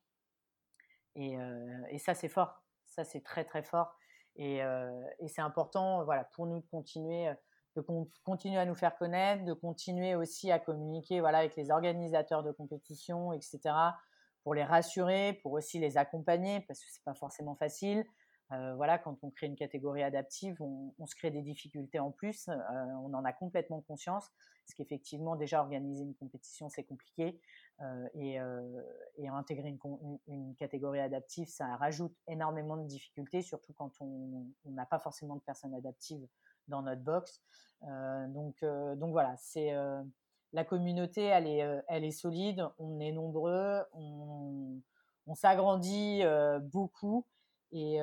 Et, ça, c'est fort. Ça, c'est très, très fort. Et, c'est important voilà, pour nous de continuer, de continuer à nous faire connaître, de continuer aussi à communiquer voilà, avec les organisateurs de compétition, etc., pour les rassurer, pour aussi les accompagner, parce que c'est pas forcément facile, voilà, quand on crée une catégorie adaptive, on, se crée des difficultés en plus. on en a complètement conscience, parce qu'effectivement, déjà organiser une compétition, c'est compliqué, et, intégrer une, catégorie adaptive, ça rajoute énormément de difficultés, surtout quand on n'a pas forcément de personnes adaptives dans notre box. donc, donc voilà, c'est la communauté, elle est, elle est solide, on est nombreux, on, on s'agrandit beaucoup et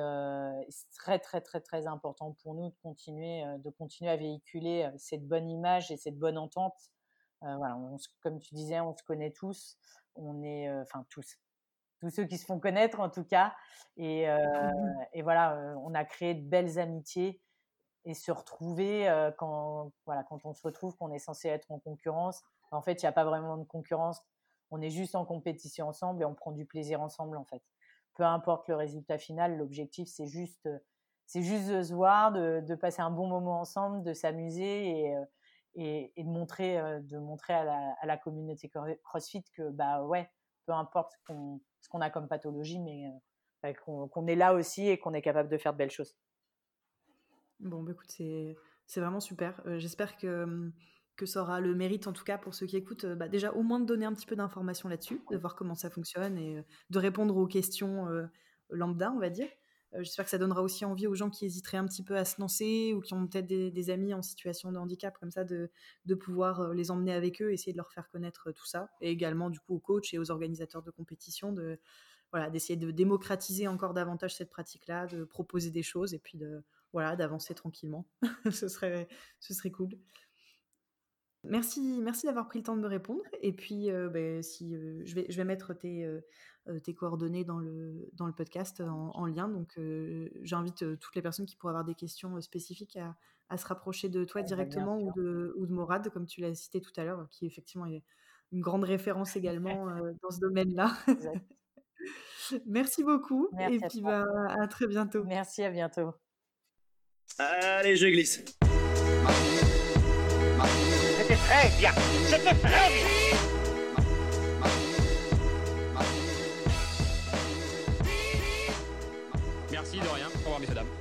c'est très très très très important pour nous de continuer de continuer à véhiculer cette bonne image et cette bonne entente. voilà, comme tu disais, on se connaît tous, on est enfin tous, tous ceux qui se font connaître en tout cas, et, mmh et voilà, on a créé de belles amitiés et se retrouver quand voilà quand on se retrouve qu'on est censé être en concurrence. En fait, il n'y a pas vraiment de concurrence. On est juste en compétition ensemble et on prend du plaisir ensemble en fait peu importe le résultat final, l'objectif c'est juste, c'est juste de se voir, de, passer un bon moment ensemble, de s'amuser et, et, de montrer, de montrer à la, communauté CrossFit que bah ouais, peu importe ce qu'on a comme pathologie, mais bah, qu'on est là aussi et qu'on est capable de faire de belles choses. Bon, bah, écoute, c'est vraiment super. J'espère que que ça aura le mérite, en tout cas pour ceux qui écoutent, euh, bah, déjà au moins de donner un petit peu d'informations là-dessus, de voir comment ça fonctionne et euh, de répondre aux questions euh, lambda, on va dire. J'espère que ça donnera aussi envie aux gens qui hésiteraient un petit peu à se lancer ou qui ont peut-être des, amis en situation de handicap comme ça, de, de, pouvoir les emmener avec eux, essayer de leur faire connaître tout ça. Et également, du coup, aux coachs et aux organisateurs de compétition, de, voilà, d'essayer de démocratiser encore davantage cette pratique-là, de proposer des choses et puis de, voilà, d'avancer tranquillement. <laughs> ce, serait, ce serait cool. Merci, merci d'avoir pris le temps de me répondre. Et puis, euh, ben, si, euh, je, vais, je vais mettre tes, euh, tes coordonnées dans le, dans le podcast en, lien. Donc, j'invite toutes les personnes qui pourraient avoir des questions spécifiques à, à se rapprocher de toi eh ben, directement ou de, ou de Morad, comme tu l'as cité tout à l'heure, qui effectivement est une grande référence <laughs> également dans ce domaine-là. <laughs> merci beaucoup. et puis, bah, à très bientôt. Merci, à bientôt. Allez, je glisse. Très bien. C'était très bien. Merci de rien. Au revoir, messieurs, dames.